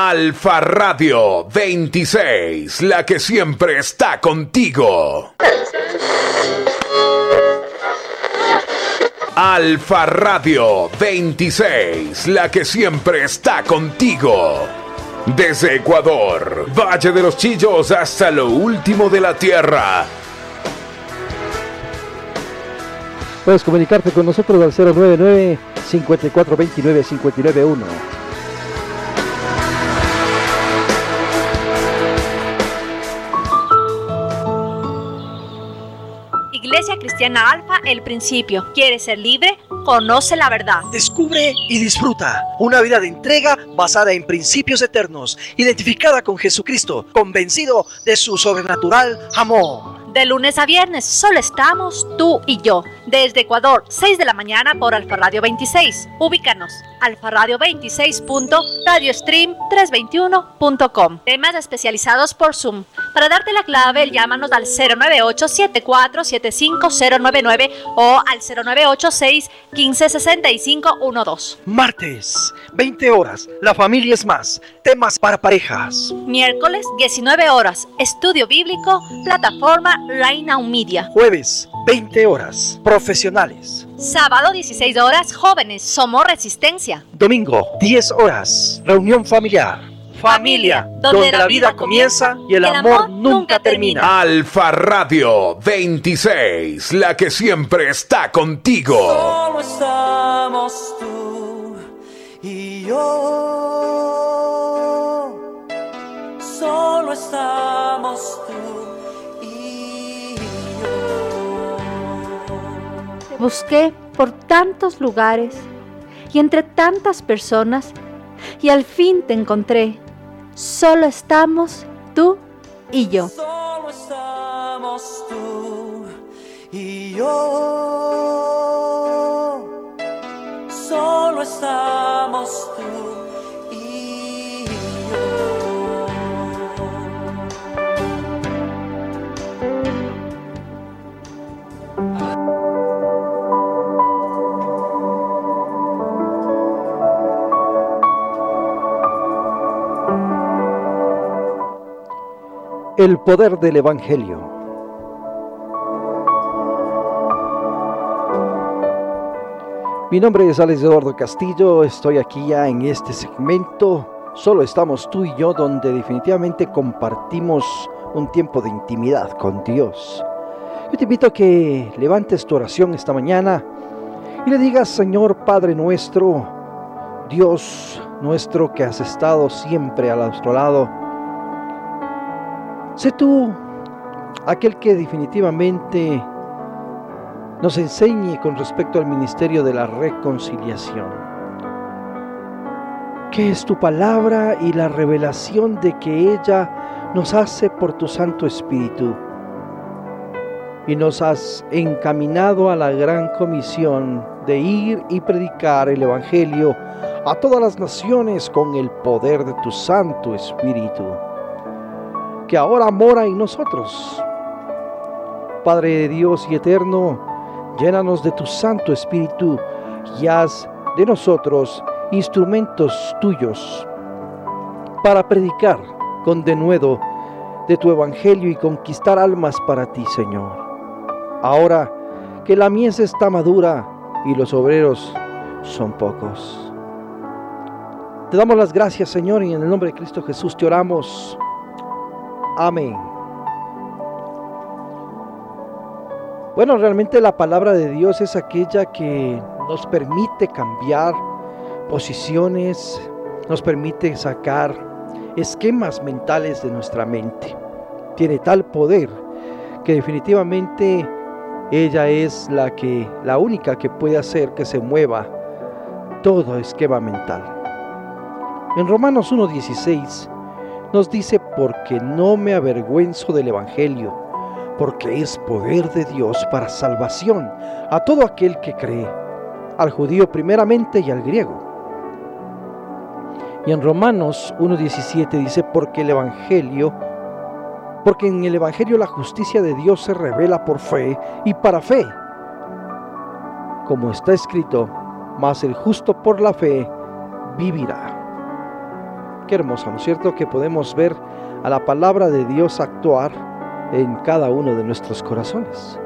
Alfa Radio 26, la que siempre está contigo. Alfa Radio 26, la que siempre está contigo. Desde Ecuador, Valle de los Chillos hasta lo último de la Tierra. Puedes comunicarte con nosotros al 099 5429 591. Cristiana Alfa, el principio. ¿Quieres ser libre? Conoce la verdad. Descubre y disfruta una vida de entrega basada en principios eternos, identificada con Jesucristo, convencido de su sobrenatural amor. De lunes a viernes solo estamos tú y yo. Desde Ecuador, 6 de la mañana por Alfa Radio 26. Ubícanos, Radio 26radiostream321.com. Temas especializados por Zoom. Para darte la clave, llámanos al 098 7475099 o al 0986 156512. Martes, 20 horas. La familia es más. Temas para parejas. Miércoles, 19 horas. Estudio bíblico, plataforma Reina Media. Jueves, 20 horas. Profesionales. Sábado, 16 horas. Jóvenes, somos resistencia. Domingo, 10 horas. Reunión familiar. Familia, donde, la vida comienza y el, amor, nunca termina. Alfa Radio 26, la que siempre está contigo. Solo estamos tú y yo. Solo estamos tú Busqué por tantos lugares y entre tantas personas y al fin te encontré Solo estamos tú y yo. Solo estamos tú y yo. Solo estamos tú El poder del Evangelio. Mi nombre es Alex Eduardo Castillo, estoy aquí ya en este segmento. Solo estamos tú y yo donde definitivamente compartimos un tiempo de intimidad con Dios. Yo te invito a que levantes tu oración esta mañana y le digas, Señor Padre nuestro, Dios nuestro que has estado siempre a nuestro lado, Sé tú aquel que definitivamente nos enseñe con respecto al ministerio de la reconciliación. Que es tu palabra y la revelación de que ella nos hace por tu Santo Espíritu. Y nos has encaminado a la gran comisión de ir y predicar el Evangelio a todas las naciones con el poder de tu Santo Espíritu que ahora mora en nosotros. Padre de Dios y eterno, llénanos de tu Santo Espíritu y haz de nosotros instrumentos tuyos para predicar con denuedo de tu Evangelio y conquistar almas para ti, Señor. Ahora que la mies está madura y los obreros son pocos. Te damos las gracias, Señor, y en el nombre de Cristo Jesús te oramos. Amén. Bueno, realmente la palabra de Dios es aquella que nos permite cambiar posiciones, nos permite sacar esquemas mentales de nuestra mente. Tiene tal poder que definitivamente ella es la que la única que puede hacer que se mueva todo esquema mental. En Romanos 1:16 nos dice, porque no me avergüenzo del Evangelio, porque es poder de Dios para salvación a todo aquel que cree, al judío primeramente y al griego. Y en Romanos 1.17 dice, porque el Evangelio, porque en el Evangelio la justicia de Dios se revela por fe y para fe. Como está escrito, mas el justo por la fe vivirá. Qué hermoso, ¿no es cierto? Que podemos ver a la palabra de Dios actuar en cada uno de nuestros corazones.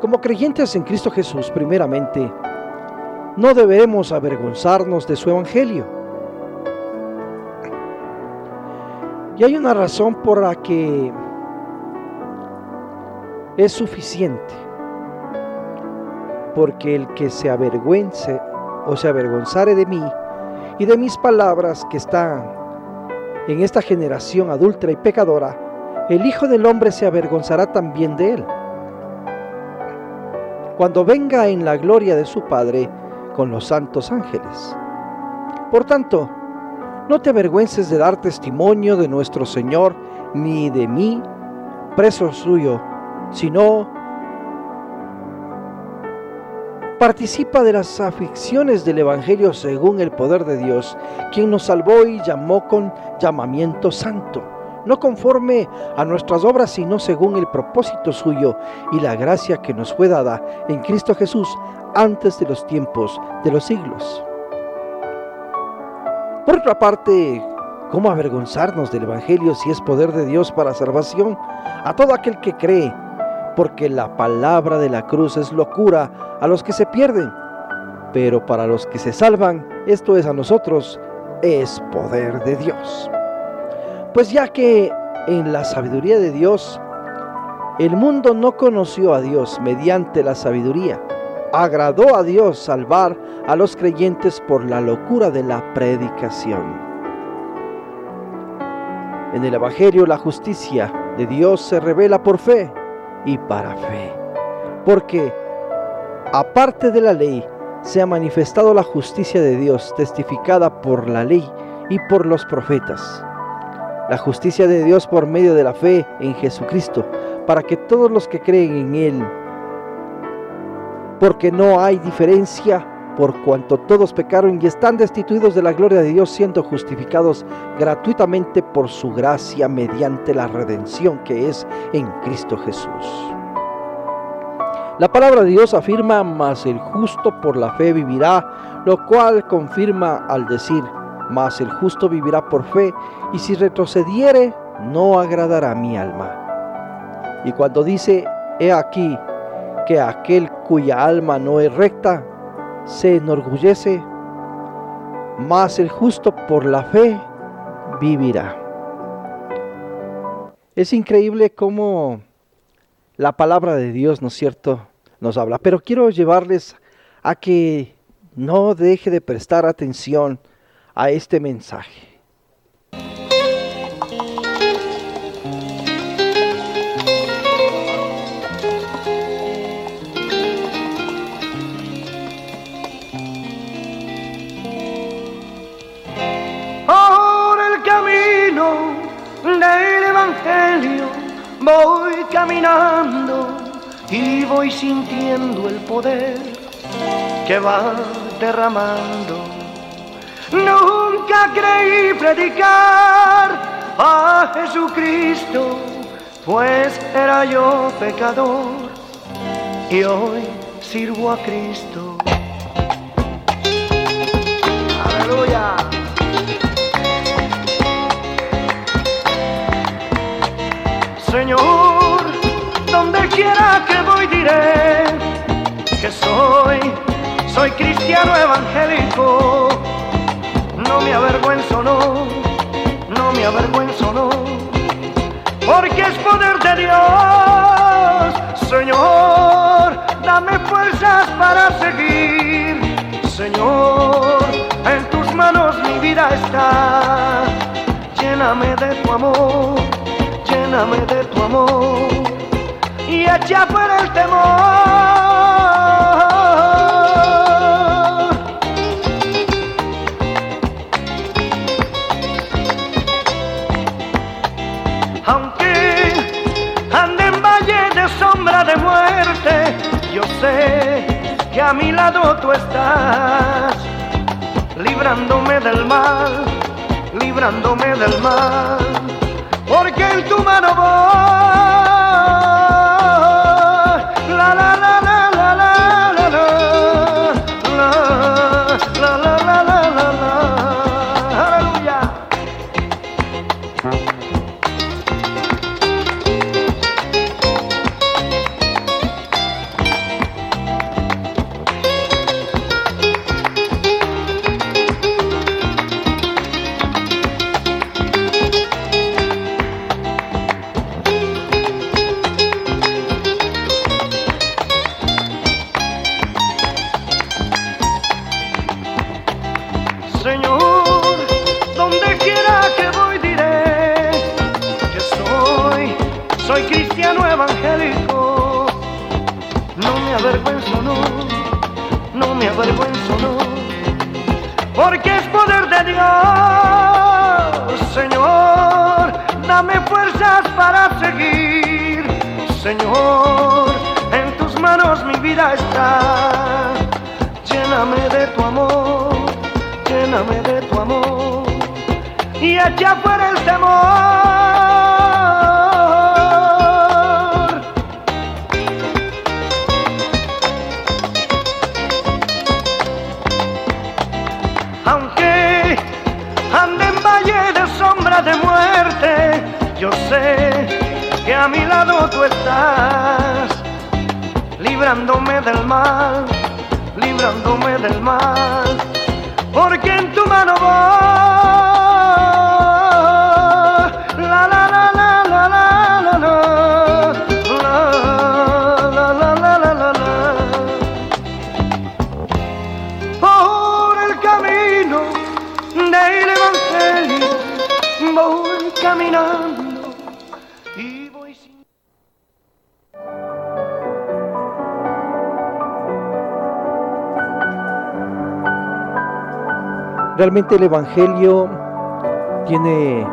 Como creyentes en Cristo Jesús, primeramente, no debemos avergonzarnos de su evangelio. Y hay una razón por la que es suficiente. Porque el que se avergüence o se avergonzare de mí y de mis palabras que están en esta generación adulta y pecadora, el Hijo del Hombre se avergonzará también de él. Cuando venga en la gloria de su Padre con los santos ángeles. Por tanto, no te avergüences de dar testimonio de nuestro Señor, ni de mí, preso suyo, sino participa de las aflicciones del Evangelio según el poder de Dios, quien nos salvó y llamó con llamamiento santo, no conforme a nuestras obras, sino según el propósito suyo y la gracia que nos fue dada en Cristo Jesús antes de los tiempos de los siglos. Por otra parte, ¿cómo avergonzarnos del Evangelio si es poder de Dios para salvación a todo aquel que cree? Porque la palabra de la cruz es locura a los que se pierden, pero para los que se salvan, esto es a nosotros, es poder de Dios. Pues ya que en la sabiduría de Dios, el mundo no conoció a Dios mediante la sabiduría, agradó a Dios salvar a los creyentes por la locura de la predicación. En el Evangelio la justicia de Dios se revela por fe y para fe, porque aparte de la ley se ha manifestado la justicia de Dios testificada por la ley y por los profetas. La justicia de Dios por medio de la fe en Jesucristo, para que todos los que creen en Él porque no hay diferencia por cuanto todos pecaron y están destituidos de la gloria de Dios, siendo justificados gratuitamente por su gracia mediante la redención que es en Cristo Jesús. La palabra de Dios afirma, mas el justo por la fe vivirá, lo cual confirma al decir, mas el justo vivirá por fe, y si retrocediere, no agradará mi alma. Y cuando dice, he aquí, que aquel cuya alma no es recta se enorgullece, mas el justo por la fe vivirá. Es increíble cómo la palabra de Dios, ¿no es cierto?, nos habla. Pero quiero llevarles a que no deje de prestar atención a este mensaje. Voy caminando y voy sintiendo el poder que va derramando. Nunca creí predicar a Jesucristo, pues era yo pecador y hoy sirvo a Cristo. Quiera que voy diré que soy, soy cristiano evangélico. No me avergüenzo, no, no me avergüenzo, no, porque es poder de Dios. Señor, dame fuerzas para seguir. Señor, en tus manos mi vida está. Lléname de tu amor lléname de tu amor y echa fuera el temor. Aunque ande en valle de sombra de muerte, yo sé que a mi lado tú estás, librándome del mal, librándome del mal porque en tu mano voy. Soy cristiano evangélico, no me avergüenzo, no, no me avergüenzo, no, porque es poder de Dios, Señor, dame fuerzas para seguir, Señor, en tus manos mi vida está, lléname de tu amor, lléname de tu amor, y echa fuera el temor. Estás, librándome del mal, librándome del mal, porque en tu mano va. Realmente el Evangelio tiene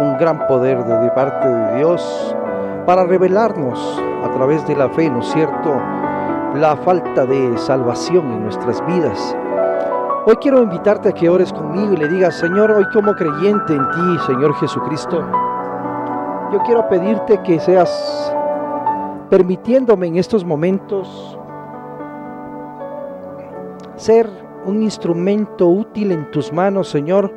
un gran poder de parte de Dios para revelarnos a través de la fe, ¿no es cierto?, la falta de salvación en nuestras vidas. Hoy quiero invitarte a que ores conmigo y le digas, Señor, hoy como creyente en ti, Señor Jesucristo, yo quiero pedirte que seas permitiéndome en estos momentos ser un instrumento útil en tus manos, Señor,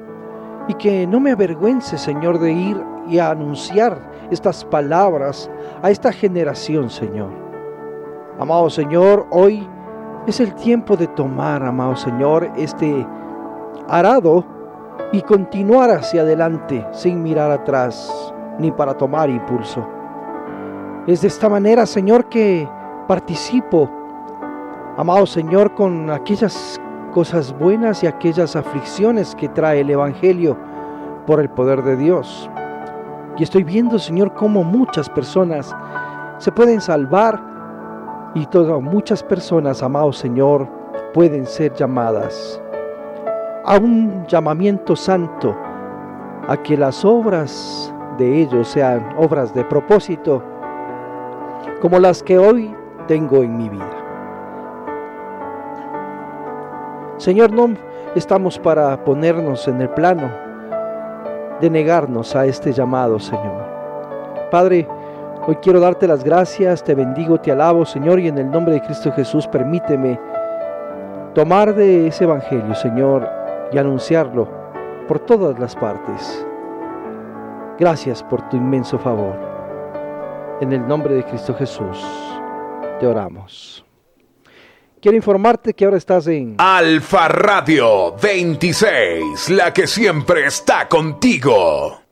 y que no me avergüence, Señor, de ir y a anunciar estas palabras a esta generación, Señor. Amado Señor, hoy es el tiempo de tomar, amado Señor, este arado y continuar hacia adelante sin mirar atrás ni para tomar impulso. Es de esta manera, Señor, que participo, amado Señor, con aquellas cosas buenas y aquellas aflicciones que trae el Evangelio por el poder de Dios. Y estoy viendo, Señor, cómo muchas personas se pueden salvar y todas muchas personas, amado Señor, pueden ser llamadas a un llamamiento santo, a que las obras de ellos sean obras de propósito, como las que hoy tengo en mi vida. Señor, no estamos para ponernos en el plano de negarnos a este llamado, Señor. Padre, hoy quiero darte las gracias, te bendigo, te alabo, Señor, y en el nombre de Cristo Jesús permíteme tomar de ese Evangelio, Señor, y anunciarlo por todas las partes. Gracias por tu inmenso favor. En el nombre de Cristo Jesús, te oramos. Quiero informarte que ahora estás en Alfa Radio 26, la que siempre está contigo.